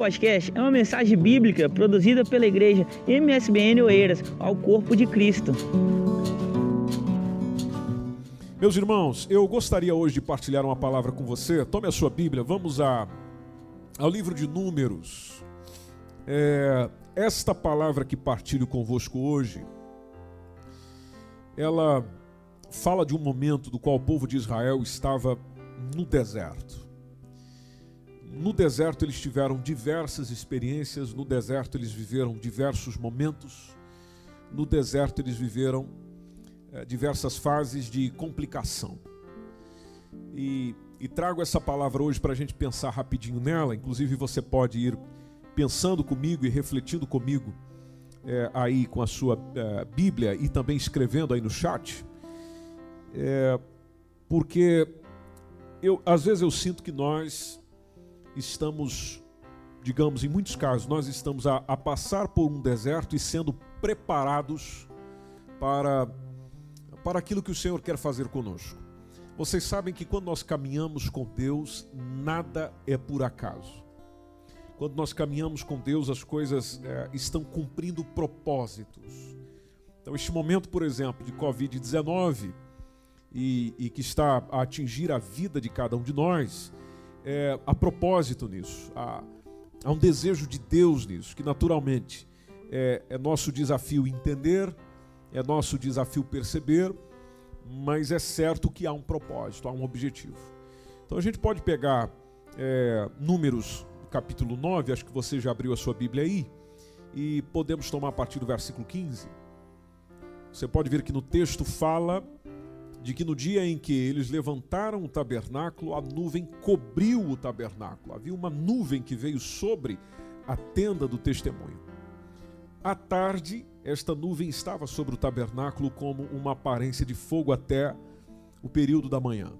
podcast é uma mensagem bíblica produzida pela igreja MSBN Oeiras ao corpo de Cristo. Meus irmãos, eu gostaria hoje de partilhar uma palavra com você. Tome a sua Bíblia, vamos a, ao livro de Números. É, esta palavra que partilho convosco hoje, ela fala de um momento do qual o povo de Israel estava no deserto. No deserto eles tiveram diversas experiências, no deserto eles viveram diversos momentos, no deserto eles viveram é, diversas fases de complicação. E, e trago essa palavra hoje para a gente pensar rapidinho nela, inclusive você pode ir pensando comigo e refletindo comigo é, aí com a sua é, Bíblia e também escrevendo aí no chat, porque eu, às vezes eu sinto que nós estamos, digamos, em muitos casos, nós estamos a, a passar por um deserto e sendo preparados para, para aquilo que o Senhor quer fazer conosco. Vocês sabem que quando nós caminhamos com Deus, nada é por acaso. Quando nós caminhamos com Deus, as coisas é, estão cumprindo propósitos. Então, este momento, por exemplo, de Covid-19 e, e que está a atingir a vida de cada um de nós, é, a propósito nisso, há, há, um desejo de Deus nisso, que naturalmente é, é nosso desafio entender, é nosso desafio perceber, mas é certo que há um propósito, há um objetivo. Então a gente pode pegar é, números capítulo 9, acho que você já abriu a sua Bíblia aí, e podemos tomar a partir do versículo 15. Você pode ver que no texto fala de que no dia em que eles levantaram o tabernáculo, a nuvem cobriu o tabernáculo. Havia uma nuvem que veio sobre a tenda do testemunho. À tarde, esta nuvem estava sobre o tabernáculo como uma aparência de fogo até o período da manhã.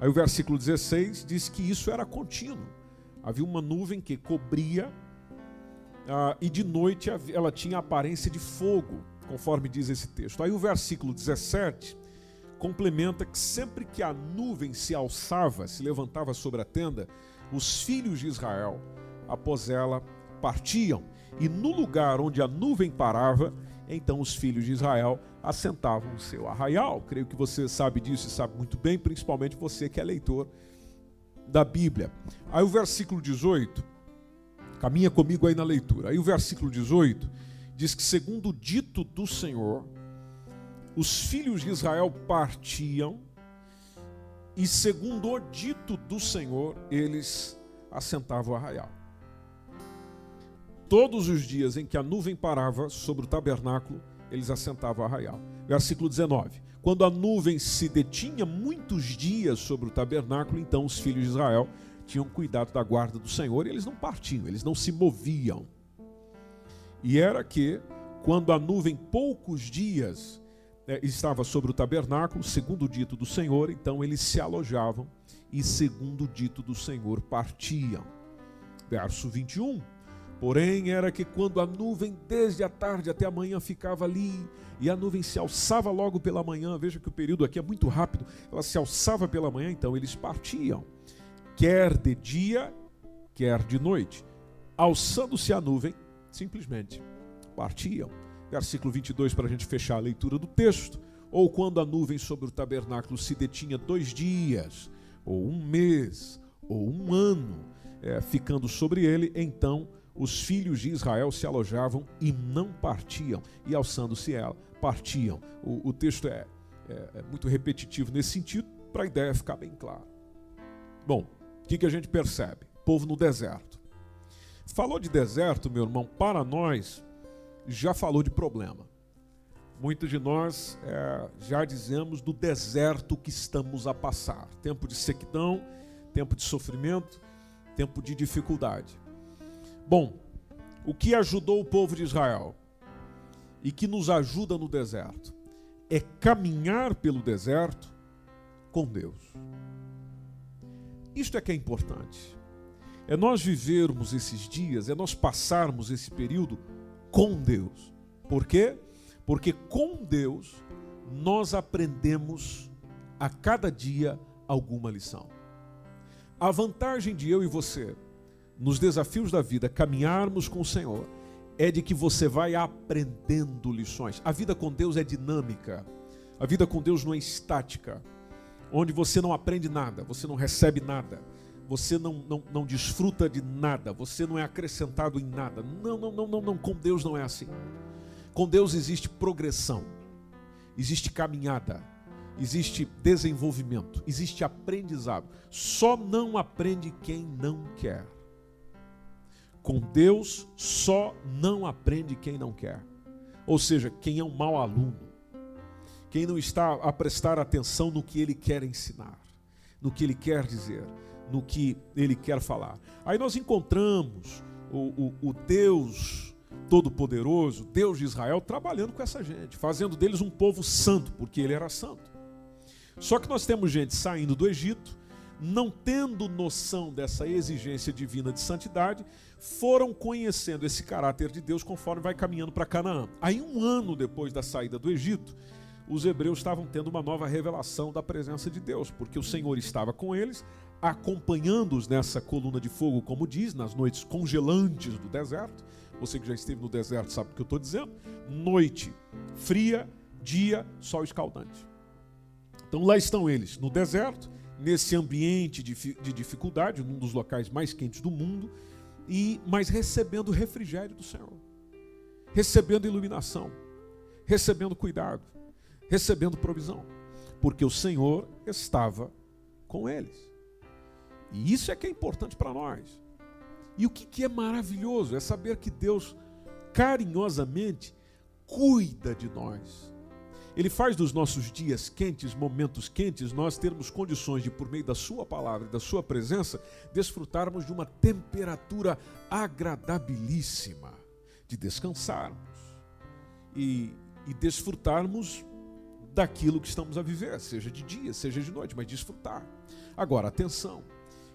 Aí o versículo 16 diz que isso era contínuo. Havia uma nuvem que cobria ah, e de noite ela tinha aparência de fogo, conforme diz esse texto. Aí o versículo 17 complementa que sempre que a nuvem se alçava, se levantava sobre a tenda, os filhos de Israel, após ela, partiam. E no lugar onde a nuvem parava, então os filhos de Israel assentavam o seu arraial. Creio que você sabe disso e sabe muito bem, principalmente você que é leitor da Bíblia. Aí o versículo 18, caminha comigo aí na leitura. Aí o versículo 18 diz que, segundo o dito do Senhor, os filhos de Israel partiam e, segundo o dito do Senhor, eles assentavam o arraial. Todos os dias em que a nuvem parava sobre o tabernáculo, eles assentavam o arraial. Versículo 19. Quando a nuvem se detinha muitos dias sobre o tabernáculo, então os filhos de Israel tinham cuidado da guarda do Senhor e eles não partiam, eles não se moviam. E era que, quando a nuvem poucos dias estava sobre o tabernáculo, segundo o dito do Senhor, então eles se alojavam e, segundo o dito do Senhor, partiam. Verso 21. Porém, era que quando a nuvem desde a tarde até a manhã ficava ali, e a nuvem se alçava logo pela manhã, veja que o período aqui é muito rápido, ela se alçava pela manhã, então eles partiam, quer de dia, quer de noite. Alçando-se a nuvem, simplesmente partiam versículo 22, para a gente fechar a leitura do texto. Ou quando a nuvem sobre o tabernáculo se detinha dois dias, ou um mês, ou um ano, é, ficando sobre ele, então os filhos de Israel se alojavam e não partiam, e alçando-se ela, partiam. O, o texto é, é, é, muito repetitivo nesse sentido, para a ideia ficar bem clara. Bom, o que, que a gente percebe? Povo no deserto. Falou de deserto, meu irmão, para nós, já falou de problema. Muitos de nós é, já dizemos do deserto que estamos a passar. Tempo de sequidão, tempo de sofrimento, tempo de dificuldade. Bom, o que ajudou o povo de Israel e que nos ajuda no deserto é caminhar pelo deserto com Deus. Isto é que é importante. É nós vivermos esses dias, é nós passarmos esse período com Deus. Por quê? Porque com Deus nós aprendemos a cada dia alguma lição. A vantagem de eu e você nos desafios da vida, caminharmos com o Senhor, é de que você vai aprendendo lições. A vida com Deus é dinâmica. A vida com Deus não é estática, onde você não aprende nada, você não recebe nada, você não, não, não desfruta de nada, você não é acrescentado em nada. Não, não, não, não, não. Com Deus não é assim. Com Deus existe progressão, existe caminhada, existe desenvolvimento, existe aprendizado. Só não aprende quem não quer. Com Deus só não aprende quem não quer. Ou seja, quem é um mau aluno, quem não está a prestar atenção no que ele quer ensinar, no que ele quer dizer, no que ele quer falar. Aí nós encontramos o, o, o Deus Todo-Poderoso, Deus de Israel, trabalhando com essa gente, fazendo deles um povo santo, porque ele era santo. Só que nós temos gente saindo do Egito, não tendo noção dessa exigência divina de santidade, foram conhecendo esse caráter de Deus conforme vai caminhando para Canaã. Aí, um ano depois da saída do Egito, os hebreus estavam tendo uma nova revelação da presença de Deus, porque o Senhor estava com eles, acompanhando-os nessa coluna de fogo, como diz, nas noites congelantes do deserto. Você que já esteve no deserto sabe o que eu estou dizendo. Noite fria, dia, sol escaldante. Então lá estão eles, no deserto, nesse ambiente de, de dificuldade, num dos locais mais quentes do mundo, e mas recebendo refrigério do Senhor, recebendo iluminação, recebendo cuidado, recebendo provisão, porque o Senhor estava com eles. E isso é que é importante para nós. E o que, que é maravilhoso é saber que Deus carinhosamente cuida de nós. Ele faz dos nossos dias quentes, momentos quentes, nós termos condições de, por meio da Sua palavra e da Sua presença, desfrutarmos de uma temperatura agradabilíssima, de descansarmos e, e desfrutarmos daquilo que estamos a viver, seja de dia, seja de noite, mas desfrutar. Agora, atenção,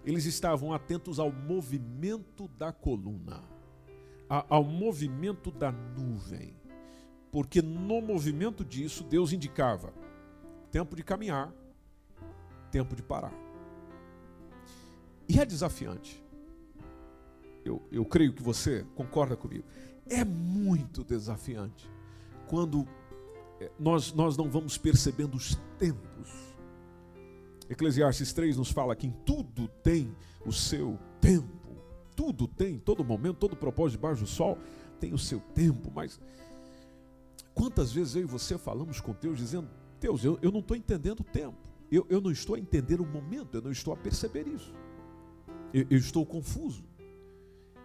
eles estavam atentos ao movimento da coluna, ao movimento da nuvem porque no movimento disso, Deus indicava tempo de caminhar, tempo de parar. E é desafiante. Eu, eu creio que você concorda comigo. É muito desafiante quando eh, nós, nós não vamos percebendo os tempos. Eclesiastes 3 nos fala que em tudo tem o seu tempo. Tudo tem, todo momento, todo propósito debaixo do sol tem o seu tempo, mas Quantas vezes eu e você falamos com Deus dizendo: Deus, eu, eu não estou entendendo o tempo, eu, eu não estou a entender o momento, eu não estou a perceber isso, eu, eu estou confuso.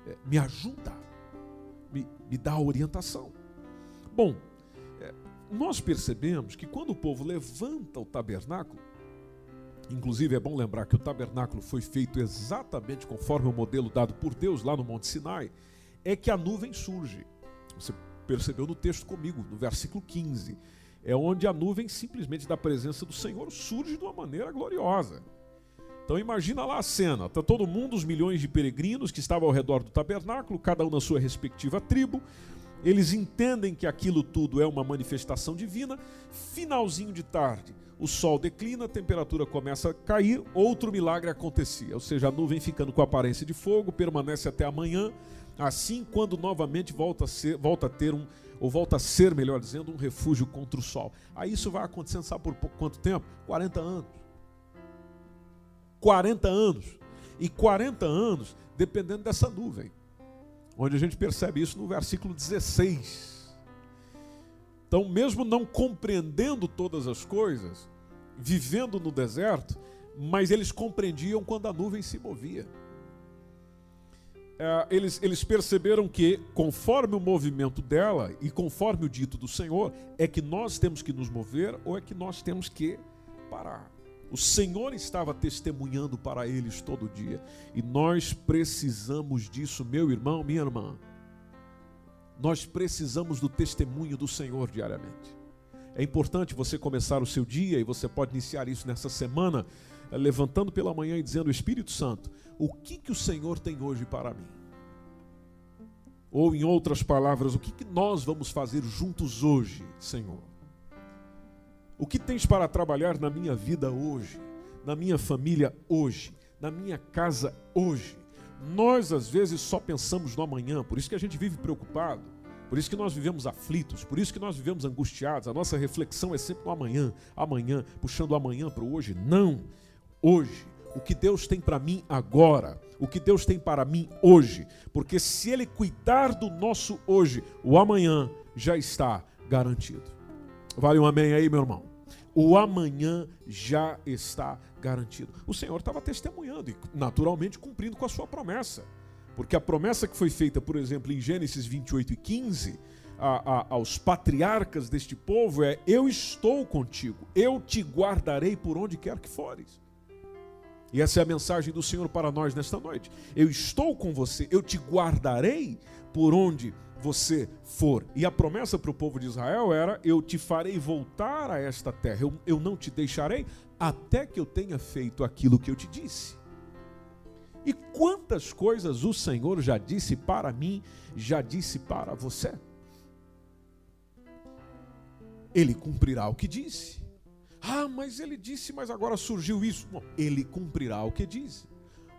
É, me ajuda, me, me dá orientação. Bom, é, nós percebemos que quando o povo levanta o tabernáculo, Inclusive é bom lembrar que o tabernáculo foi feito exatamente conforme o modelo dado por Deus lá no Monte Sinai, é que a nuvem surge. Você percebeu no texto comigo, no versículo 15. É onde a nuvem simplesmente da presença do Senhor surge de uma maneira gloriosa. Então imagina lá a cena, está todo mundo, os milhões de peregrinos que estavam ao redor do tabernáculo, cada um na sua respectiva tribo. Eles entendem que aquilo tudo é uma manifestação divina. Finalzinho de tarde, o sol declina, a temperatura começa a cair, outro milagre acontecia, ou seja, a nuvem ficando com aparência de fogo, permanece até amanhã Assim, quando novamente volta a, ser, volta a ter um, ou volta a ser, melhor dizendo, um refúgio contra o sol. Aí isso vai acontecendo, sabe por quanto tempo? 40 anos. 40 anos. E 40 anos dependendo dessa nuvem. Onde a gente percebe isso no versículo 16. Então, mesmo não compreendendo todas as coisas, vivendo no deserto, mas eles compreendiam quando a nuvem se movia é, eles, eles perceberam que, conforme o movimento dela e conforme o dito do Senhor, é que nós temos que nos mover ou é que nós temos que parar. O Senhor estava testemunhando para eles todo dia e nós precisamos disso, meu irmão, minha irmã. Nós precisamos do testemunho do Senhor diariamente. É importante você começar o seu dia e você pode iniciar isso nessa semana levantando pela manhã e dizendo: Espírito Santo, o que, que o Senhor tem hoje para mim? Ou, em outras palavras, o que, que nós vamos fazer juntos hoje, Senhor? O que tens para trabalhar na minha vida hoje, na minha família hoje, na minha casa hoje? Nós, às vezes, só pensamos no amanhã, por isso que a gente vive preocupado, por isso que nós vivemos aflitos, por isso que nós vivemos angustiados. A nossa reflexão é sempre no amanhã, amanhã, puxando o amanhã para o hoje. Não, hoje. O que Deus tem para mim agora, o que Deus tem para mim hoje, porque se Ele cuidar do nosso hoje, o amanhã já está garantido. Vale um amém aí, meu irmão? O amanhã já está garantido. O Senhor estava testemunhando e, naturalmente, cumprindo com a sua promessa. Porque a promessa que foi feita, por exemplo, em Gênesis 28 e 15, a, a, aos patriarcas deste povo é: Eu estou contigo, eu te guardarei por onde quer que fores. E essa é a mensagem do Senhor para nós nesta noite. Eu estou com você, eu te guardarei por onde você for. E a promessa para o povo de Israel era: Eu te farei voltar a esta terra, eu, eu não te deixarei até que eu tenha feito aquilo que eu te disse. E quantas coisas o Senhor já disse para mim, já disse para você. Ele cumprirá o que disse. Ah, mas ele disse, mas agora surgiu isso. Ele cumprirá o que disse.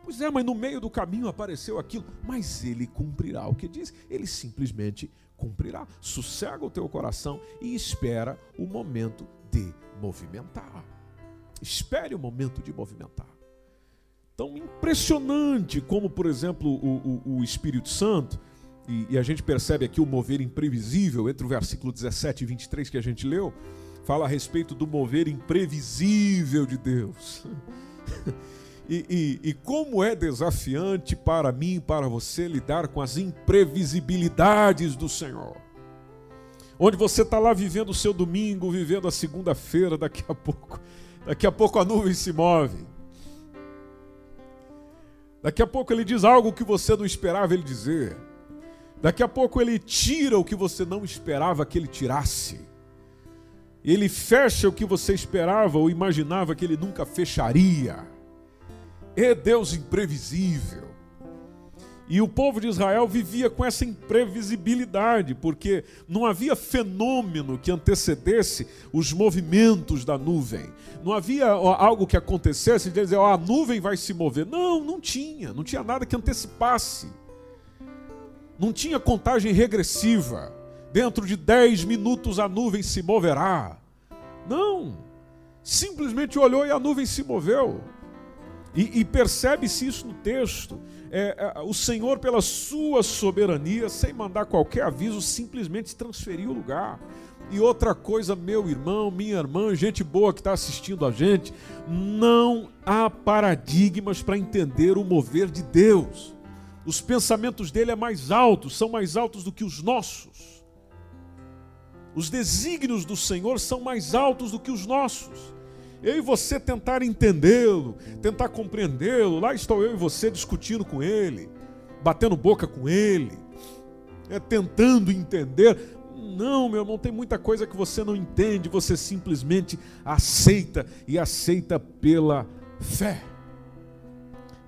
Pois é, mas no meio do caminho apareceu aquilo. Mas ele cumprirá o que diz. Ele simplesmente cumprirá. Sossega o teu coração e espera o momento de movimentar. Espere o momento de movimentar. Tão impressionante como, por exemplo, o, o, o Espírito Santo, e, e a gente percebe aqui o mover imprevisível entre o versículo 17 e 23 que a gente leu, fala a respeito do mover imprevisível de Deus. E, e, e, como é desafiante para mim e para você lidar com as imprevisibilidades do Senhor. Onde você está lá vivendo o seu domingo, vivendo a segunda-feira, daqui a pouco, daqui a pouco a nuvem se move. Daqui a pouco ele diz algo que você não esperava ele dizer. Daqui a pouco ele tira o que você não esperava que ele tirasse. Ele fecha o que você esperava ou imaginava que ele nunca fecharia. É Deus imprevisível. E o povo de Israel vivia com essa imprevisibilidade, porque não havia fenômeno que antecedesse os movimentos da nuvem. Não havia algo que acontecesse de dizer, oh, a nuvem vai se mover. Não, não tinha. Não tinha nada que antecipasse. Não tinha contagem regressiva. Dentro de 10 minutos a nuvem se moverá. Não. Simplesmente olhou e a nuvem se moveu. E, e percebe-se isso no texto. É, é, o Senhor, pela sua soberania, sem mandar qualquer aviso, simplesmente transferiu o lugar. E outra coisa, meu irmão, minha irmã, gente boa que está assistindo a gente, não há paradigmas para entender o mover de Deus. Os pensamentos dele é mais altos, são mais altos do que os nossos. Os desígnios do Senhor são mais altos do que os nossos eu e você tentar entendê-lo, tentar compreendê-lo. Lá estou eu e você discutindo com ele, batendo boca com ele, é, tentando entender. Não, meu irmão, tem muita coisa que você não entende, você simplesmente aceita e aceita pela fé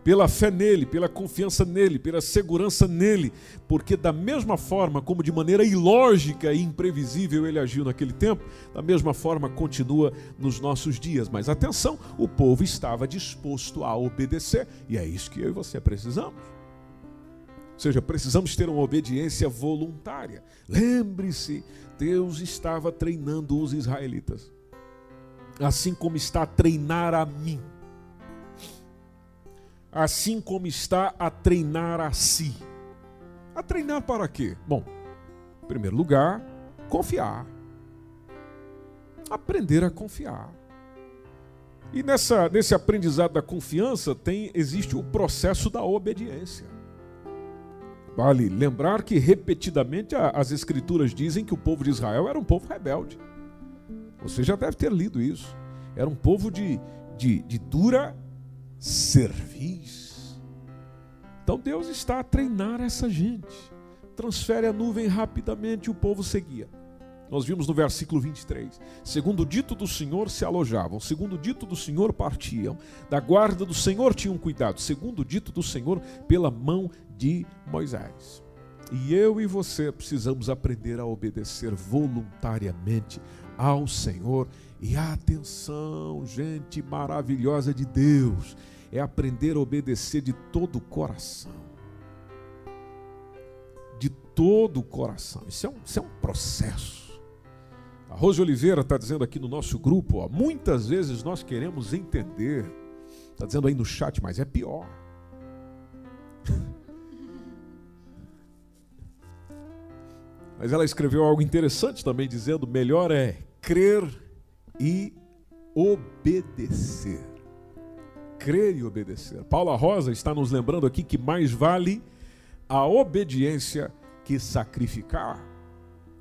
pela fé nele, pela confiança nele, pela segurança nele, porque da mesma forma como de maneira ilógica e imprevisível ele agiu naquele tempo, da mesma forma continua nos nossos dias. Mas atenção, o povo estava disposto a obedecer, e é isso que eu e você precisamos. Ou seja, precisamos ter uma obediência voluntária. Lembre-se, Deus estava treinando os israelitas, assim como está a treinar a mim assim como está a treinar a si. A treinar para quê? Bom, em primeiro lugar, confiar. Aprender a confiar. E nessa, nesse aprendizado da confiança tem existe o processo da obediência. Vale lembrar que repetidamente as escrituras dizem que o povo de Israel era um povo rebelde. Você já deve ter lido isso. Era um povo de, de, de dura servis. Então Deus está a treinar essa gente. Transfere a nuvem rapidamente e o povo seguia. Nós vimos no versículo 23. Segundo o dito do Senhor se alojavam, segundo o dito do Senhor partiam, da guarda do Senhor tinham cuidado, segundo o dito do Senhor pela mão de Moisés. E eu e você precisamos aprender a obedecer voluntariamente ao Senhor. E atenção, gente maravilhosa de Deus, é aprender a obedecer de todo o coração. De todo o coração. Isso é um, isso é um processo. A Rose Oliveira está dizendo aqui no nosso grupo: ó, muitas vezes nós queremos entender. Está dizendo aí no chat, mas é pior. Mas ela escreveu algo interessante também, dizendo: melhor é crer e obedecer. Crer e obedecer. Paula Rosa está nos lembrando aqui que mais vale a obediência que sacrificar,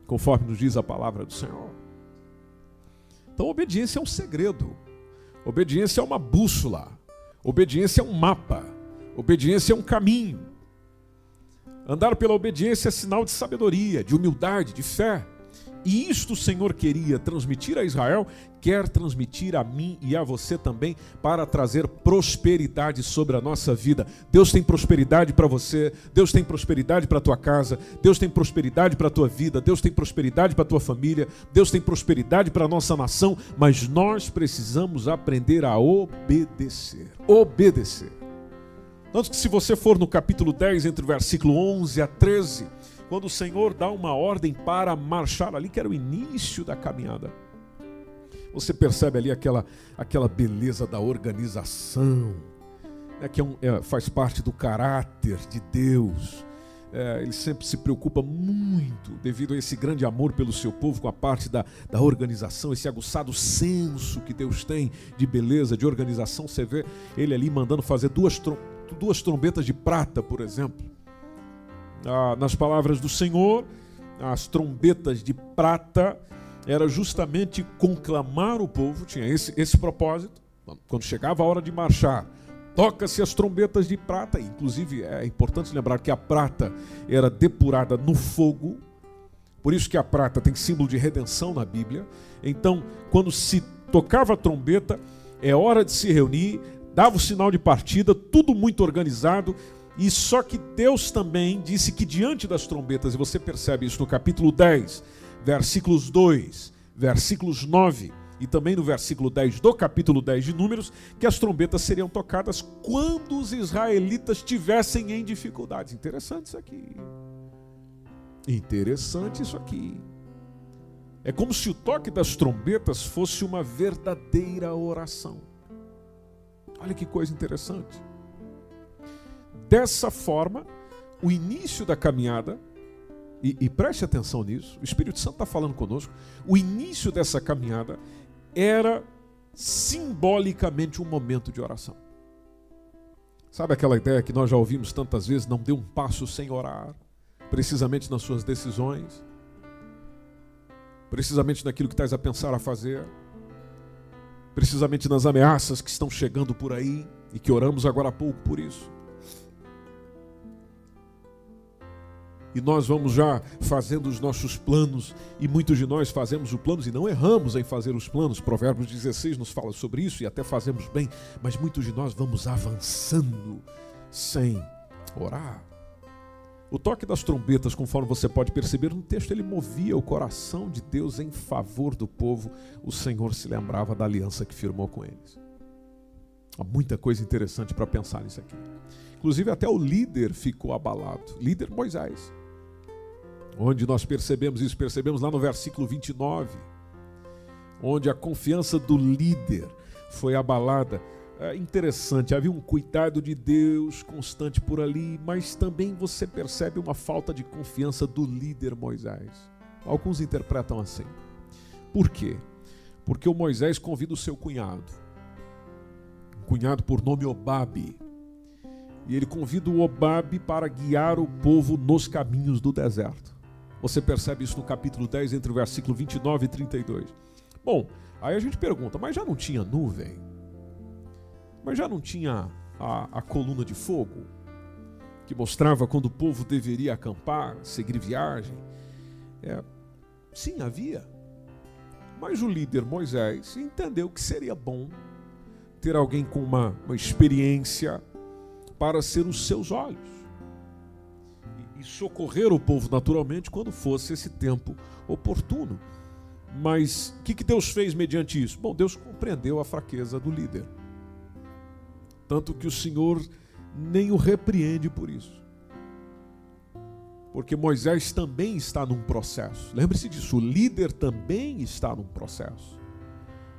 conforme nos diz a palavra do Senhor. Então, obediência é um segredo, obediência é uma bússola, obediência é um mapa, obediência é um caminho. Andar pela obediência é sinal de sabedoria, de humildade, de fé. E isto o Senhor queria transmitir a Israel, quer transmitir a mim e a você também, para trazer prosperidade sobre a nossa vida. Deus tem prosperidade para você, Deus tem prosperidade para a tua casa, Deus tem prosperidade para a tua vida, Deus tem prosperidade para a tua família, Deus tem prosperidade para a nossa nação, mas nós precisamos aprender a obedecer. Obedecer. Tanto que se você for no capítulo 10, entre o versículo 11 a 13, quando o Senhor dá uma ordem para marchar ali, que era o início da caminhada, você percebe ali aquela, aquela beleza da organização, né, que é um, é, faz parte do caráter de Deus. É, ele sempre se preocupa muito, devido a esse grande amor pelo seu povo, com a parte da, da organização, esse aguçado senso que Deus tem de beleza, de organização. Você vê ele ali mandando fazer duas duas trombetas de prata, por exemplo. Ah, nas palavras do Senhor, as trombetas de prata era justamente conclamar o povo, tinha esse, esse propósito. Quando chegava a hora de marchar, toca-se as trombetas de prata. Inclusive, é importante lembrar que a prata era depurada no fogo, por isso que a prata tem símbolo de redenção na Bíblia. Então, quando se tocava a trombeta, é hora de se reunir, dava o sinal de partida, tudo muito organizado. E só que Deus também disse que diante das trombetas, e você percebe isso no capítulo 10, versículos 2, versículos 9 e também no versículo 10 do capítulo 10 de Números, que as trombetas seriam tocadas quando os israelitas estivessem em dificuldades. Interessante isso aqui. Interessante isso aqui. É como se o toque das trombetas fosse uma verdadeira oração. Olha que coisa interessante. Dessa forma, o início da caminhada, e, e preste atenção nisso, o Espírito Santo está falando conosco, o início dessa caminhada era simbolicamente um momento de oração. Sabe aquela ideia que nós já ouvimos tantas vezes, não dê um passo sem orar, precisamente nas suas decisões, precisamente naquilo que estás a pensar a fazer precisamente nas ameaças que estão chegando por aí e que oramos agora há pouco por isso. E nós vamos já fazendo os nossos planos, e muitos de nós fazemos os planos e não erramos em fazer os planos. Provérbios 16 nos fala sobre isso e até fazemos bem, mas muitos de nós vamos avançando sem orar. O toque das trombetas, conforme você pode perceber no texto, ele movia o coração de Deus em favor do povo. O Senhor se lembrava da aliança que firmou com eles. Há muita coisa interessante para pensar nisso aqui. Inclusive, até o líder ficou abalado líder Moisés. Onde nós percebemos isso? Percebemos lá no versículo 29, onde a confiança do líder foi abalada é interessante, havia um cuidado de Deus constante por ali, mas também você percebe uma falta de confiança do líder Moisés. Alguns interpretam assim. Por quê? Porque o Moisés convida o seu cunhado, um cunhado por nome Obabe, e ele convida o Obabe para guiar o povo nos caminhos do deserto. Você percebe isso no capítulo 10, entre o versículo 29 e 32. Bom, aí a gente pergunta, mas já não tinha nuvem? Mas já não tinha a, a coluna de fogo que mostrava quando o povo deveria acampar, seguir viagem? É, sim, havia. Mas o líder Moisés entendeu que seria bom ter alguém com uma, uma experiência para ser os seus olhos e, socorrer o povo naturalmente quando fosse esse tempo oportuno. Mas o que, que Deus fez mediante isso? Bom, Deus compreendeu a fraqueza do líder. tanto que o Senhor nem o repreende por isso. Porque Moisés também está num processo. Lembre-se disso, o líder também está num processo.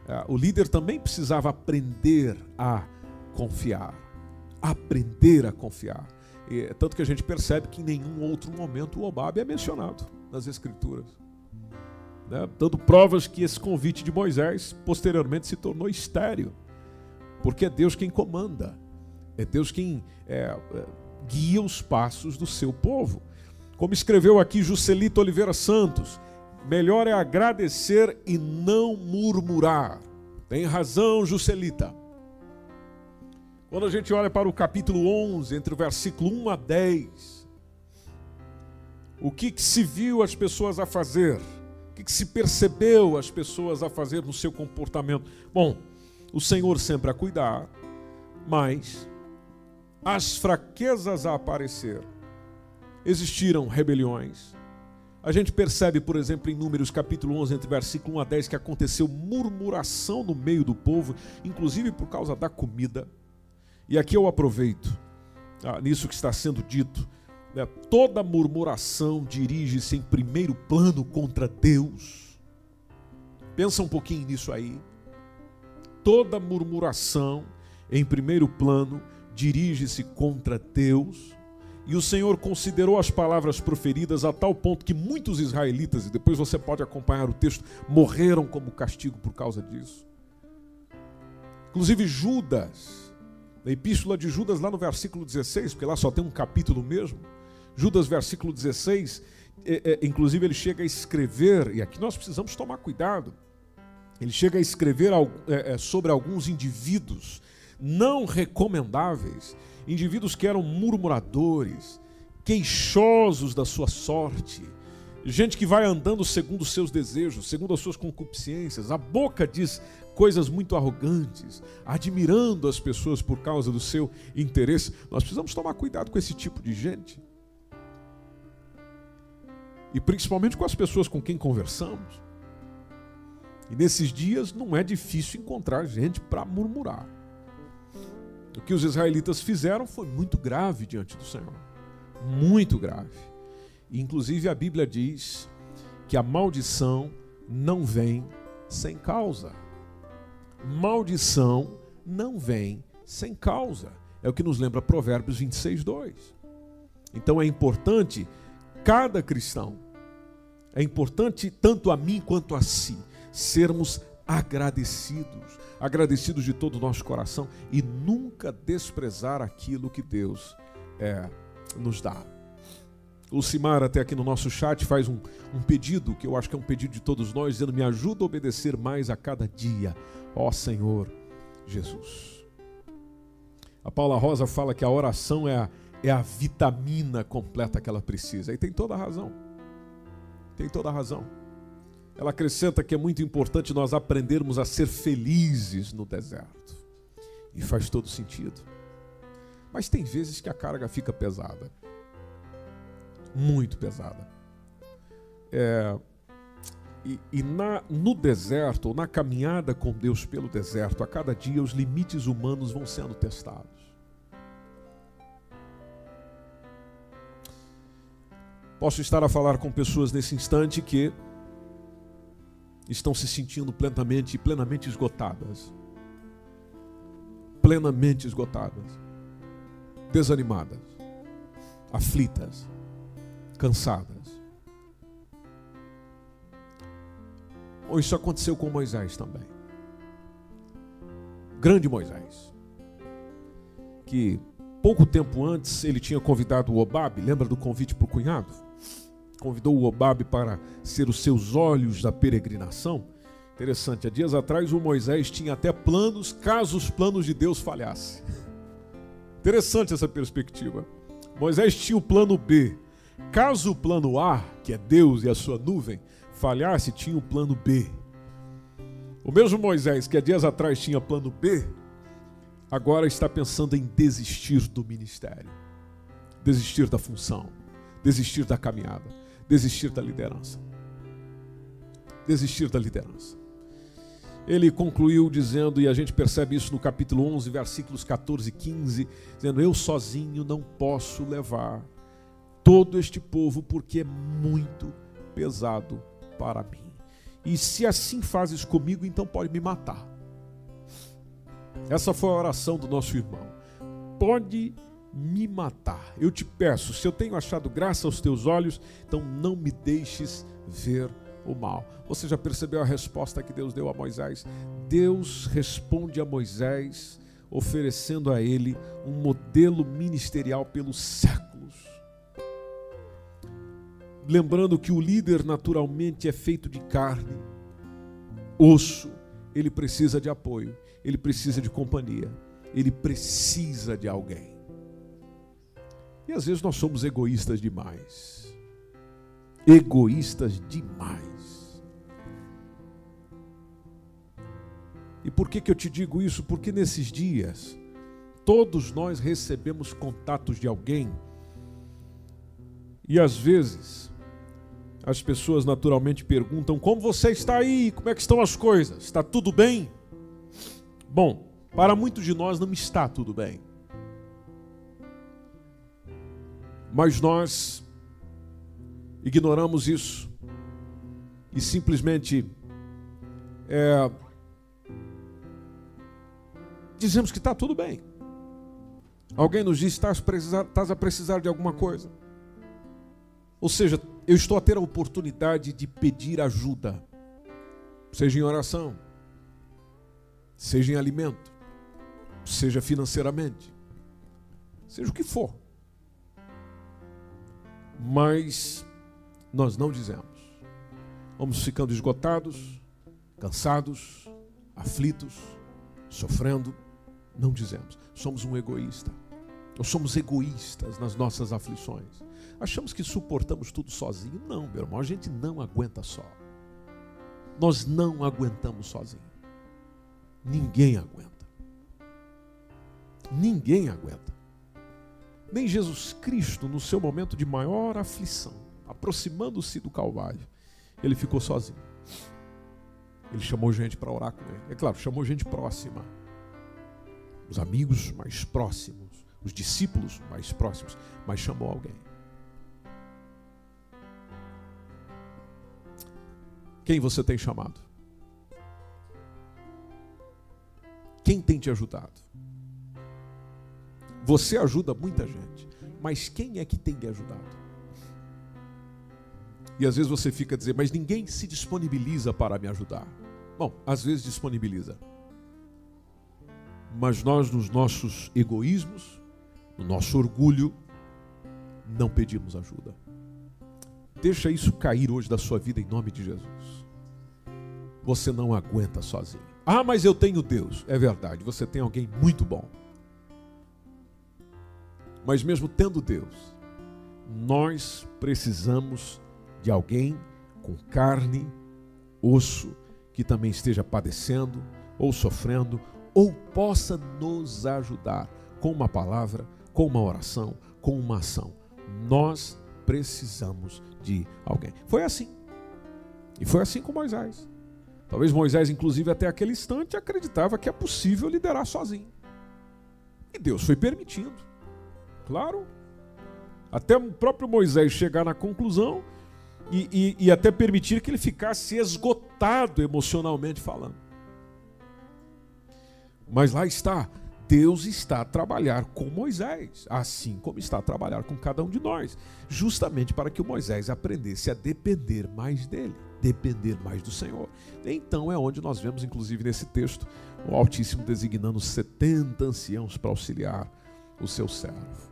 É, o líder também precisava aprender a confiar. Aprender a confiar. E, tanto que a gente percebe que em nenhum outro momento o Obabe é mencionado nas Escrituras. Né? Dando provas que esse convite de Moisés posteriormente se tornou estéreo. Porque é Deus quem comanda. É Deus quem é, é guia os passos do seu povo. Como escreveu aqui Juscelito Oliveira Santos, melhor é agradecer e não murmurar. Tem razão, Juscelita. Quando a gente olha para o capítulo 11, entre o versículo 1 a 10, o que, que se viu as pessoas a fazer? O que, que se percebeu as pessoas a fazer no seu comportamento? Bom, o Senhor sempre a cuidar, mas as fraquezas a aparecer existiram rebeliões. A gente percebe, por exemplo, em Números capítulo 11, entre versículo 1 a 10, que aconteceu murmuração no meio do povo, inclusive por causa da comida. E aqui eu aproveito ah, nisso que está sendo dito. Né? Toda murmuração dirige-se em primeiro plano contra Deus. Pensa um pouquinho nisso aí. Toda murmuração, em primeiro plano, dirige-se contra Deus. E o Senhor considerou as palavras proferidas a tal ponto que muitos israelitas, e depois você pode acompanhar o texto, morreram como castigo por causa disso. Inclusive Judas, na epístola de Judas, lá no versículo 16, porque lá só tem um capítulo mesmo. Judas, versículo 16, é, é, inclusive ele chega a escrever, e aqui nós precisamos tomar cuidado. Ele chega a escrever é, é, sobre alguns indivíduos não recomendáveis indivíduos que eram murmuradores, queixosos da sua sorte, gente que vai andando segundo os seus desejos, segundo as suas concupiscências. A boca diz coisas muito arrogantes, admirando as pessoas por causa do seu interesse. Nós precisamos tomar cuidado com esse tipo de gente. E principalmente com as pessoas com quem conversamos. E nesses dias não é difícil encontrar gente para murmurar. O que os israelitas fizeram foi muito grave diante do Senhor. Muito grave. E, inclusive a Bíblia diz que a maldição não vem sem causa. Maldição não vem sem causa. É o que nos lembra Provérbios 26, 2. Então é importante cada cristão, é importante tanto a mim quanto a si, sermos agradecidos, agradecidos de todo o nosso coração e nunca desprezar aquilo que Deus é, nos dá. Lucimar, até aqui no nosso chat, faz um, um, pedido, que eu acho que é um pedido de todos nós, dizendo: Me ajuda a obedecer mais a cada dia, ó Senhor Jesus. A Paula Rosa fala que a oração é a, é a vitamina completa que ela precisa, e tem toda a razão. Tem toda a razão. Ela acrescenta que é muito importante nós aprendermos a ser felizes no deserto. E faz todo sentido. Mas tem vezes que a carga fica pesada. Muito pesada. É, e, e na, no deserto, ou na caminhada com Deus pelo deserto, a cada dia os limites humanos vão sendo testados. Posso estar a falar com pessoas nesse instante que estão se sentindo plenamente, plenamente esgotadas. Plenamente esgotadas. Desanimadas. Aflitas. Cansadas. Ou isso aconteceu com Moisés também. Grande Moisés. Que pouco tempo antes ele tinha convidado o Obabe, lembra do convite para o cunhado? convidou o Obabe para ser os seus olhos da peregrinação. Interessante, há dias atrás o Moisés tinha até planos caso os planos de Deus falhassem. Interessante essa perspectiva. Moisés tinha o plano B. Caso o plano A, que é Deus e a sua nuvem, falhasse, tinha o plano B. O mesmo Moisés que há dias atrás tinha plano B, agora está pensando em desistir do ministério, desistir da função, desistir da caminhada desistir da liderança. Desistir da liderança. ele concluiu dizendo, e a gente percebe isso no capítulo 11, versículos 14 e 15, dizendo: Eu sozinho não posso levar todo este povo, porque é muito pesado para mim. E se assim fazes comigo, então pode me matar. Essa foi a oração do nosso irmão. Pode me matar. Eu te peço, se eu tenho achado graça aos teus olhos, então não me deixes ver o mal. Você já percebeu a resposta que Deus deu a Moisés? Deus responde a Moisés oferecendo a ele um modelo ministerial pelos séculos. Lembrando que o líder naturalmente é feito de carne, osso, ele precisa de apoio, ele precisa de companhia, ele precisa de alguém. E às vezes nós somos egoístas demais. Egoístas demais. E por que, que eu te digo isso? Porque nesses dias, todos nós recebemos contatos de alguém, e às vezes, as pessoas naturalmente perguntam: Como você está aí? Como é que estão as coisas? Está tudo bem? Bom, para muitos de nós não está tudo bem. Mas nós ignoramos isso e simplesmente é, dizemos que está tudo bem. Alguém nos diz: estás, a precisar de alguma coisa. Ou seja, eu estou a ter a oportunidade de pedir ajuda, seja em oração, seja em alimento, seja financeiramente, seja o que for mas nós não dizemos. Vamos ficando esgotados, cansados, aflitos, sofrendo, não dizemos. Somos um egoísta. Nós somos egoístas nas nossas aflições. Achamos que suportamos tudo sozinho. Não, meu irmão, a gente não aguenta só. Nós não aguentamos sozinho. Ninguém aguenta. Ninguém aguenta. Nem Jesus Cristo, no seu momento de maior aflição, aproximando-se do Calvário, ele ficou sozinho. Ele chamou gente para orar com ele. É claro, chamou gente próxima. Os amigos mais próximos, os discípulos mais próximos, mas chamou alguém. Quem você tem chamado? Quem tem te ajudado? Você ajuda muita gente, mas quem é que tem lhe ajudado? E às vezes você fica a dizer, mas ninguém se disponibiliza para me ajudar. Bom, às vezes disponibiliza. Mas nós, nos nossos egoísmos, no nosso orgulho, não pedimos ajuda. Deixa isso cair hoje da sua vida em nome de Jesus. Você não aguenta sozinho. Ah, mas eu tenho Deus. É verdade, você tem alguém muito bom. Mas mesmo tendo Deus, nós precisamos de alguém com carne, osso, que também esteja padecendo ou sofrendo, ou possa nos ajudar com uma palavra, com uma oração, com uma ação. Nós precisamos de alguém. Foi assim. E foi assim com Moisés. Talvez Moisés, inclusive, até aquele instante, acreditava que é possível liderar sozinho. E Deus foi permitindo. Claro. Até o próprio Moisés chegar na conclusão e, e, e até permitir que ele ficasse esgotado emocionalmente falando. Mas lá está, Deus está a trabalhar com Moisés, assim como está a trabalhar com cada um de nós, justamente para que o Moisés aprendesse a depender mais dele, depender mais do Senhor. Então é onde nós vemos, inclusive nesse texto, o Altíssimo designando 70 anciãos para auxiliar o seu servo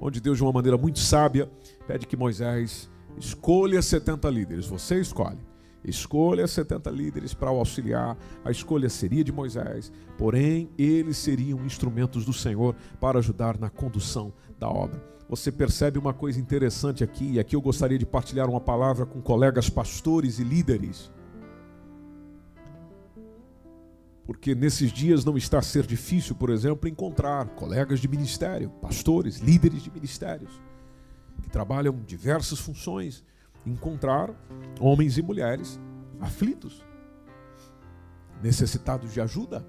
onde Deus, de uma maneira muito sábia, pede que Moisés escolha 70 líderes. Você escolhe. Escolha 70 líderes para o auxiliar. A escolha seria de Moisés, porém, eles seriam instrumentos do Senhor para ajudar na condução da obra. Você percebe uma coisa interessante aqui, e aqui eu gostaria de partilhar uma palavra com colegas pastores e líderes. porque nesses dias não está a ser difícil, por exemplo, encontrar colegas de ministério, pastores, líderes de ministérios, que trabalham diversas funções, encontrar homens e mulheres aflitos, necessitados de ajuda.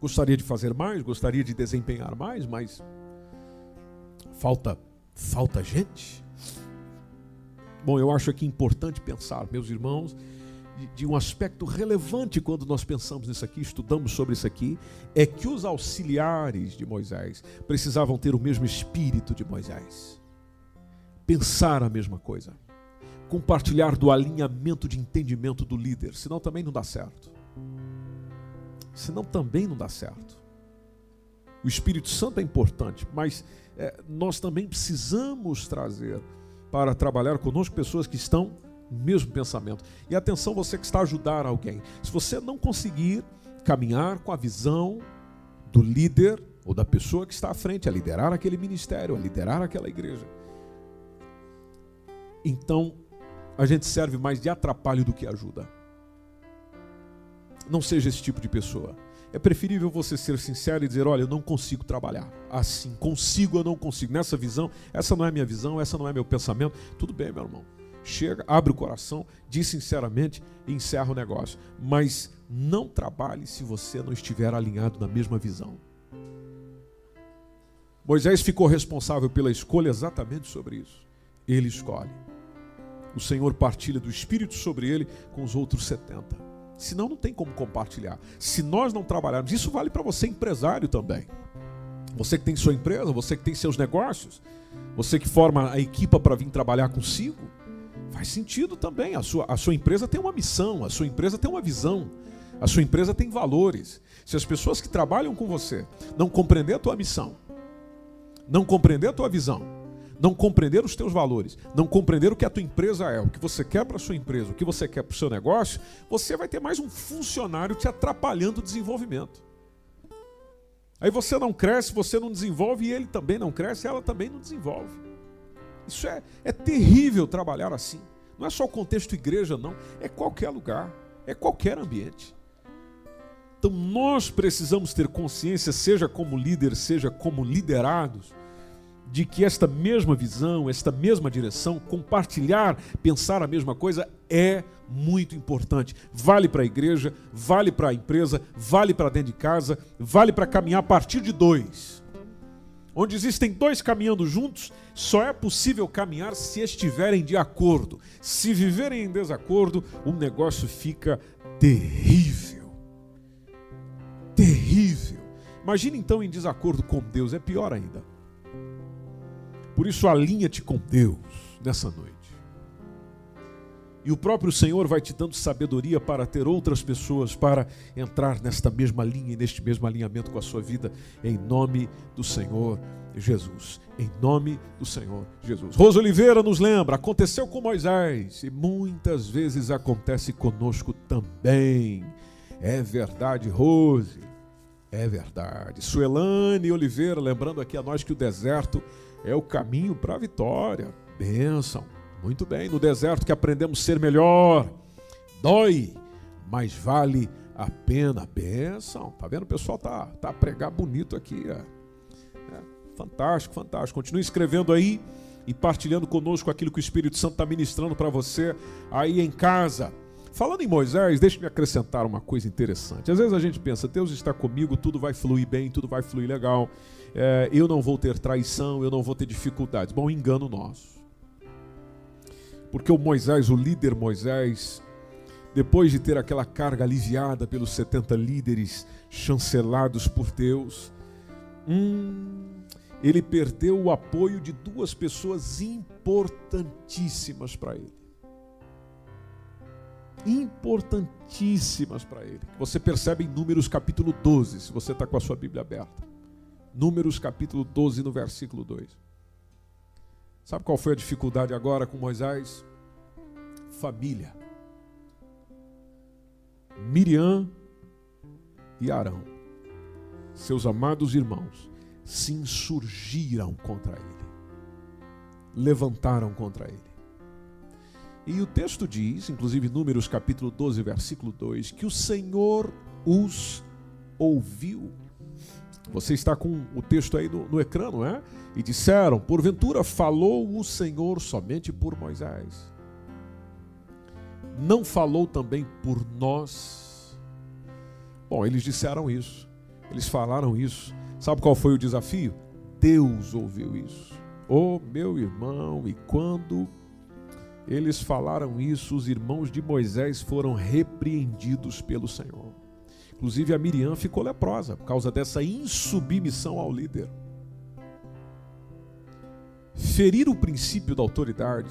Gostaria de fazer mais, gostaria de desempenhar mais, mas falta falta gente. Bom, eu acho aqui importante pensar, meus irmãos, de, de, um aspecto relevante quando nós pensamos nisso aqui, estudamos sobre isso aqui, é que os auxiliares de Moisés precisavam ter o mesmo espírito de Moisés. Pensar a mesma coisa. Compartilhar do alinhamento de entendimento do líder, senão também não dá certo. Senão também não dá certo. O Espírito Santo é importante, mas é, nós também precisamos trazer para trabalhar conosco pessoas que estão no mesmo pensamento. E atenção, você que está a ajudar alguém. Se você não conseguir caminhar com a visão do líder ou da pessoa que está à frente, a liderar aquele ministério, a liderar aquela igreja, então a gente serve mais de atrapalho do que ajuda. Não seja esse tipo de pessoa. É preferível você ser sincero e dizer: olha, eu não consigo trabalhar assim. Consigo, eu não consigo. Nessa visão, essa não é minha visão, essa não é meu pensamento. Tudo bem, meu irmão. Chega, abre o coração, diz sinceramente e encerra o negócio. Mas não trabalhe se você não estiver alinhado na mesma visão. Moisés ficou responsável pela escolha exatamente sobre isso. Ele escolhe. O Senhor partilha do Espírito sobre ele com os outros 70. Senão não tem como compartilhar. Se nós não trabalharmos, isso vale para você empresário também. Você que tem sua empresa, você que tem seus negócios, você que forma a equipa para vir trabalhar consigo, faz sentido também. A sua, a sua empresa tem uma missão, a sua empresa tem uma visão, a sua empresa tem valores. Se as pessoas que trabalham com você não compreender a tua missão, não compreender a tua visão, não compreender os teus valores, não compreender o que a tua empresa é, o que você quer para a sua empresa, o que você quer para o seu negócio, você vai ter mais um funcionário te atrapalhando o desenvolvimento. Aí você não cresce, você não desenvolve e ele também não cresce, ela também não desenvolve. Isso é, é terrível trabalhar assim. Não é só o contexto igreja, não, é qualquer lugar, é qualquer ambiente. Então nós precisamos ter consciência, seja como líder, seja como liderados, de que esta mesma visão, esta mesma direção, compartilhar, pensar a mesma coisa é muito importante. Vale para a igreja, vale para a empresa, vale para dentro de casa, vale para caminhar a partir de dois. Onde existem dois caminhando juntos, só é possível caminhar se estiverem de acordo. Se viverem em desacordo, o negócio fica terrível. Terrível. Imagine então em desacordo com Deus, é pior ainda. Por isso, alinha-te com Deus nessa noite. E o próprio Senhor vai te dando sabedoria para ter outras pessoas para entrar nesta mesma linha e neste mesmo alinhamento com a sua vida, em nome do Senhor Jesus. Em nome do Senhor Jesus. Rosa Oliveira nos lembra: aconteceu com Moisés e muitas vezes acontece conosco também. É verdade, Rose. É verdade. Suelane Oliveira, lembrando aqui a nós que o deserto é o caminho para a vitória. Bênção. Muito bem. No deserto que aprendemos ser melhor. Dói, mas vale a pena. Bênção. Tá vendo? O pessoal tá, tá a pregar bonito aqui. É. É, fantástico, fantástico. Continue escrevendo aí e partilhando conosco aquilo que o Espírito Santo está ministrando para você aí em casa. Falando em Moisés, deixe-me acrescentar uma coisa interessante. Às vezes a gente pensa, Deus está comigo, tudo vai fluir bem, tudo vai fluir legal é, eu não vou ter traição, eu não vou ter dificuldades. Bom, engano nosso. Porque o Moisés, o líder Moisés, depois de ter aquela carga aliviada pelos 70 líderes chancelados por Deus, hum, ele perdeu o apoio de duas pessoas importantíssimas para ele. Importantíssimas para ele. Você percebe em Números capítulo 12, se você está com a sua Bíblia aberta. Números capítulo 12, no versículo 2. Sabe qual foi a dificuldade agora com Moisés? Família. Miriam e Arão, seus amados irmãos, se insurgiram contra ele, levantaram contra ele. E o texto diz, inclusive Números capítulo 12, versículo 2, que o Senhor os ouviu você está com o texto aí no, no ecrã, não é? E disseram: Porventura falou o Senhor somente por Moisés. Não falou também por nós. Bom, eles disseram isso, eles falaram isso. Sabe qual foi o desafio? Deus ouviu isso. Oh, meu irmão, e quando eles falaram isso, os irmãos de Moisés foram repreendidos pelo Senhor. Inclusive a Miriam ficou leprosa por causa dessa insubmissão ao líder. Ferir o princípio da autoridade,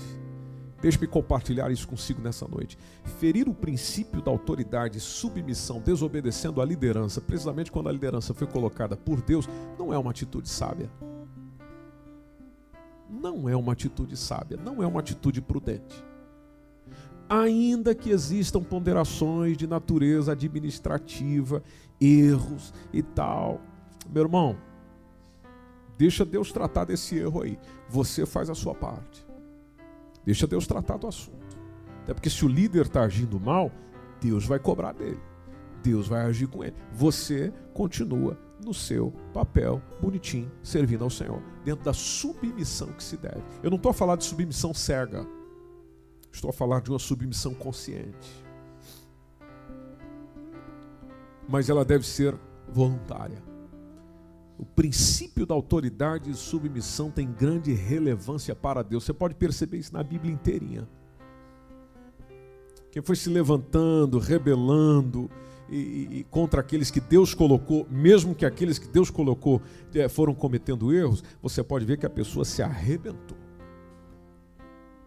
deixe-me compartilhar isso consigo nessa noite. Ferir o princípio da autoridade, submissão, desobedecendo à liderança, precisamente quando a liderança foi colocada por Deus, não é uma atitude sábia. Não é uma atitude sábia, não é uma atitude prudente ainda que existam ponderações de natureza administrativa, erros e tal. Meu irmão, deixa Deus tratar desse erro aí. Você faz a sua parte. Deixa Deus tratar do assunto. Até porque se o líder está agindo mal, Deus vai cobrar dele. Deus vai agir com ele. Você continua no seu papel, bonitinho, servindo ao Senhor, dentro da submissão que se deve. Eu não estou a falar de submissão cega. Estou a falar de uma submissão consciente. Mas ela deve ser voluntária. O princípio da autoridade e submissão tem grande relevância para Deus. Você pode perceber isso na Bíblia inteirinha. Quem foi se levantando, rebelando e, e, contra aqueles que Deus colocou, mesmo que aqueles que Deus colocou eh, foram cometendo erros, você pode ver que a pessoa se arrebentou.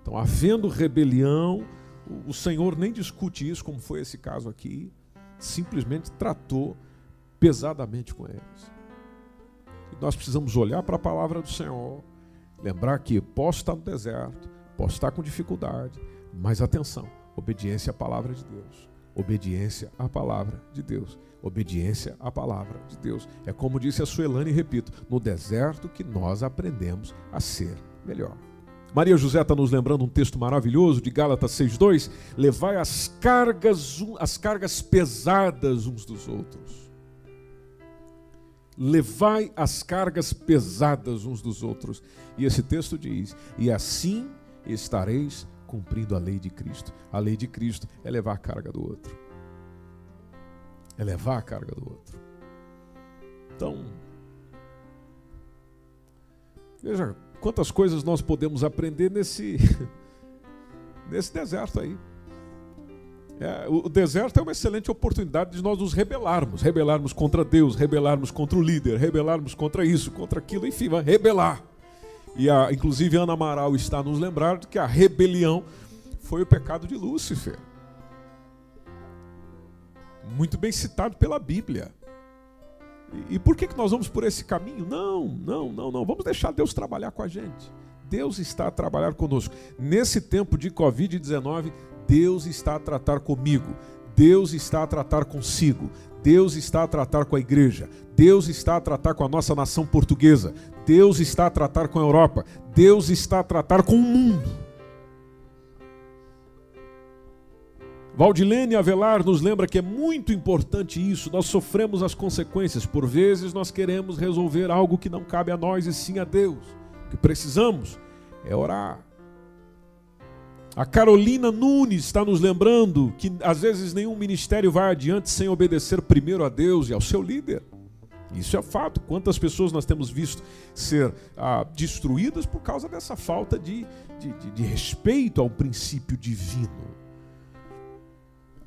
Então, havendo rebelião, o Senhor nem discute isso, como foi esse caso aqui, simplesmente tratou pesadamente com eles. E nós precisamos olhar para a palavra do Senhor, lembrar que posso estar no deserto, posso estar com dificuldade, mas atenção, obediência à palavra de Deus. Obediência à palavra de Deus. Obediência à palavra de Deus. É como disse a Suelane, e repito, no deserto que nós aprendemos a ser melhor. Maria José está nos lembrando um texto maravilhoso de Gálatas 6,2: levai as cargas, as cargas pesadas uns dos outros. Levai as cargas pesadas uns dos outros. E esse texto diz: e assim estareis cumprindo a lei de Cristo. A lei de Cristo é levar a carga do outro. É levar a carga do outro. Então, veja Quantas coisas nós podemos aprender nesse, nesse deserto aí. É, o deserto é uma excelente oportunidade de nós nos rebelarmos, rebelarmos contra Deus, rebelarmos contra o líder, rebelarmos contra isso, contra aquilo, enfim, rebelar. E a, inclusive Ana Amaral está nos lembrando que a rebelião foi o pecado de Lúcifer. Muito bem citado pela Bíblia. E por que, que nós vamos por esse caminho? Não, não, não, não. Vamos deixar Deus trabalhar com a gente. Deus está a trabalhar conosco. Nesse tempo de Covid-19, Deus está a tratar comigo. Deus está a tratar consigo. Deus está a tratar com a igreja. Deus está a tratar com a nossa nação portuguesa. Deus está a tratar com a Europa. Deus está a tratar com o mundo. Valdilene Avelar nos lembra que é muito importante isso, nós sofremos as consequências. Por vezes nós queremos resolver algo que não cabe a nós e sim a Deus. O que precisamos é orar. A Carolina Nunes está nos lembrando que às vezes nenhum ministério vai adiante sem obedecer primeiro a Deus e ao seu líder. Isso é fato. Quantas pessoas nós temos visto ser ah, destruídas por causa dessa falta de, de, de, de respeito ao princípio divino?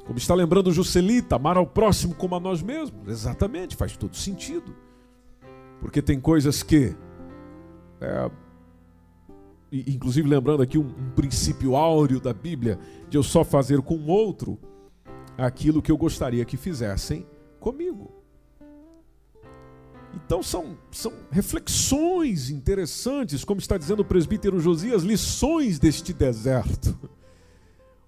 Como está lembrando Juscelita, amar ao próximo como a nós mesmos. Exatamente, faz todo sentido. Porque tem coisas que. É, inclusive lembrando aqui um, um princípio áureo da Bíblia, de eu só fazer com o outro aquilo que eu gostaria que fizessem comigo. Então são, são reflexões interessantes, como está dizendo o presbítero Josias, lições deste deserto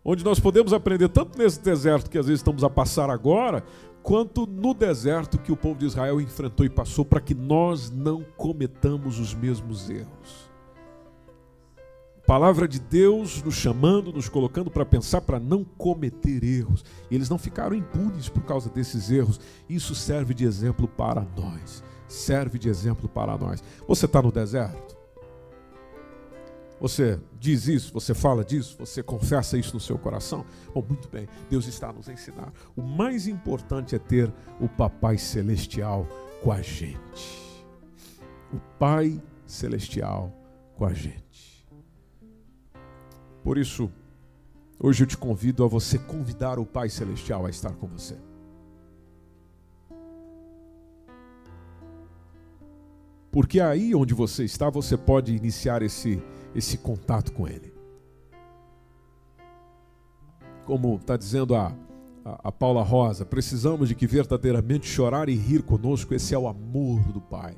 onde nós podemos aprender tanto nesse deserto que às vezes estamos a passar agora, quanto no deserto que o povo de Israel enfrentou e passou, para que nós não cometamos os mesmos erros. Palavra de Deus nos chamando, nos colocando para pensar para não cometer erros. E eles não ficaram impunes por causa desses erros. Isso serve de exemplo para nós. Serve de exemplo para nós. Você está no deserto? Você diz isso, você fala disso, você confessa isso no seu coração? Bom, muito bem, Deus está a nos ensinar. O mais importante é ter o Papai Celestial com a gente. O Pai Celestial com a gente. Por isso, hoje eu te convido a você convidar o Pai Celestial a estar com você. Porque aí onde você está, você pode iniciar esse, esse contato com Ele. Como está dizendo a, a, a, Paula Rosa, precisamos de que verdadeiramente chorar e rir conosco, esse é o amor do Pai.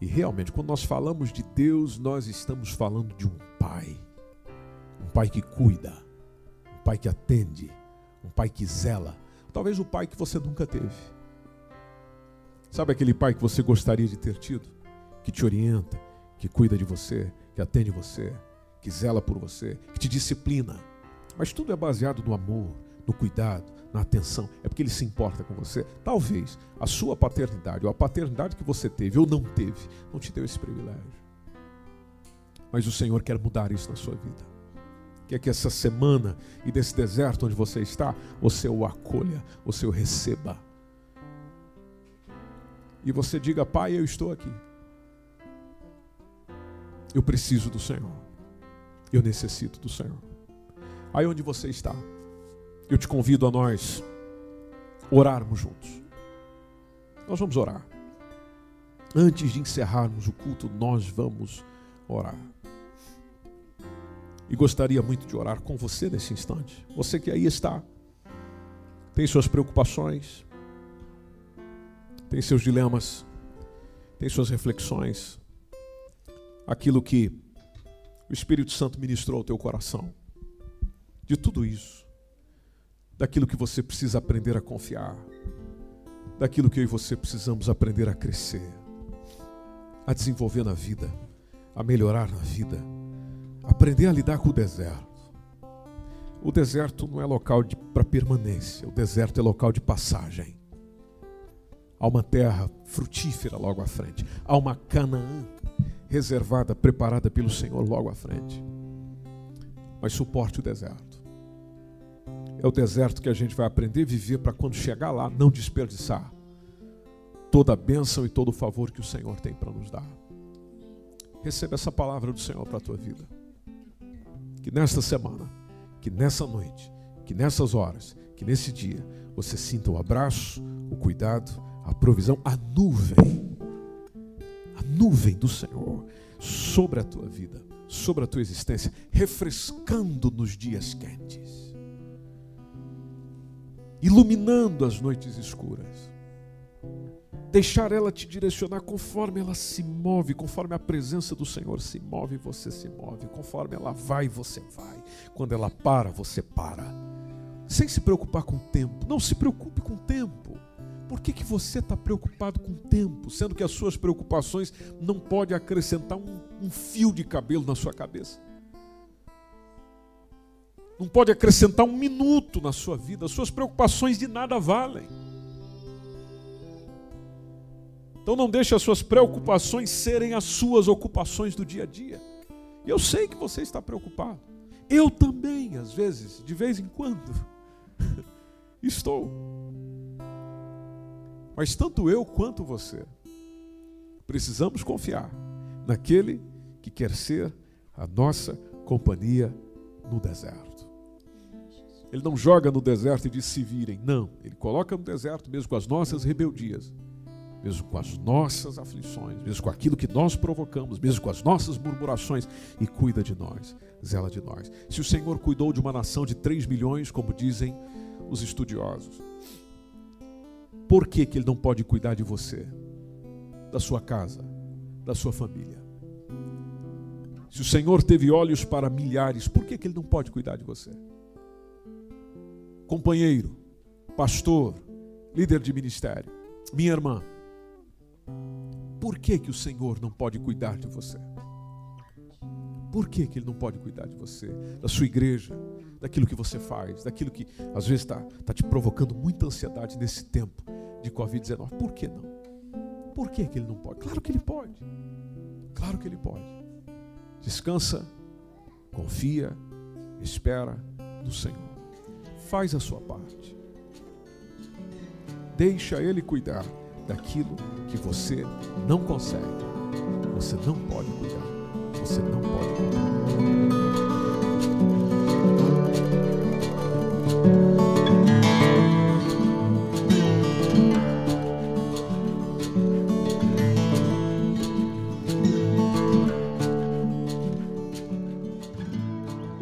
E realmente, quando nós falamos de Deus, nós estamos falando de um Pai. Um Pai que cuida, um Pai que atende, um Pai que zela. Talvez o Pai que você nunca teve Sabe aquele pai que você gostaria de ter tido? Que te orienta, que cuida de você, que atende você, que zela por você, que te disciplina. Mas tudo é baseado no amor, no cuidado, na atenção. É porque ele se importa com você. Talvez a sua paternidade ou a paternidade que você teve ou não teve, não te deu esse privilégio. Mas o Senhor quer mudar isso na sua vida. Quer que essa semana e desse deserto onde você está, você o acolha, você o receba e você diga: Pai, eu estou aqui. Eu preciso do Senhor. Eu necessito do Senhor. Aí onde você está, eu te convido a nós orarmos juntos. Nós vamos orar. Antes de encerrarmos o culto, nós vamos orar. E gostaria muito de orar com você nesse instante. Você que aí está, tem suas preocupações, tem seus dilemas, tem suas reflexões, aquilo que o Espírito Santo ministrou ao teu coração. De tudo isso, daquilo que você precisa aprender a confiar, daquilo que eu e você precisamos aprender a crescer, a desenvolver na vida, a melhorar na vida, aprender a lidar com o deserto. O deserto não é local para permanência, o deserto é local de passagem. Há uma terra frutífera logo à frente. Há uma Canaã reservada, preparada pelo Senhor logo à frente. Mas suporte o deserto. É o deserto que a gente vai aprender a viver para quando chegar lá não desperdiçar toda a bênção e todo o favor que o Senhor tem para nos dar. Receba essa palavra do Senhor para a tua vida. Que nesta semana, que nessa noite, que nessas horas, que nesse dia, você sinta o abraço, o cuidado a provisão, a nuvem, a nuvem do Senhor sobre a tua vida, sobre a tua existência, refrescando nos dias quentes, iluminando as noites escuras. Deixar ela te direcionar conforme ela se move, conforme a presença do Senhor se move, você se move, conforme ela vai, você vai, quando ela para, você para, sem se preocupar com o tempo. Não se preocupe com o tempo. Por que, que você está preocupado com o tempo, sendo que as suas preocupações não podem acrescentar um, um fio de cabelo na sua cabeça? Não pode acrescentar um minuto na sua vida, as suas preocupações de nada valem. Então não deixe as suas preocupações serem as suas ocupações do dia a dia. Eu sei que você está preocupado. Eu também, às vezes, de vez em quando, estou. Mas tanto eu quanto você precisamos confiar naquele que quer ser a nossa companhia no deserto. Ele não joga no deserto e diz se virem, não. Ele coloca no deserto mesmo com as nossas rebeldias, mesmo com as nossas aflições, mesmo com aquilo que nós provocamos, mesmo com as nossas murmurações, e cuida de nós, zela de nós. Se o Senhor cuidou de uma nação de 3 milhões, como dizem os estudiosos, por que, que Ele não pode cuidar de você, da sua casa, da sua família? Se o Senhor teve olhos para milhares, por que, que Ele não pode cuidar de você? Companheiro, pastor, líder de ministério, minha irmã, por que, que o Senhor não pode cuidar de você? Por que, que Ele não pode cuidar de você, da sua igreja, daquilo que você faz, daquilo que às vezes está tá te provocando muita ansiedade nesse tempo de Covid-19? Por que não? Por que, que Ele não pode? Claro que Ele pode. Claro que Ele pode. Descansa, confia, espera no Senhor. Faz a sua parte. Deixa Ele cuidar daquilo que você não consegue. Você não pode. Você não pode.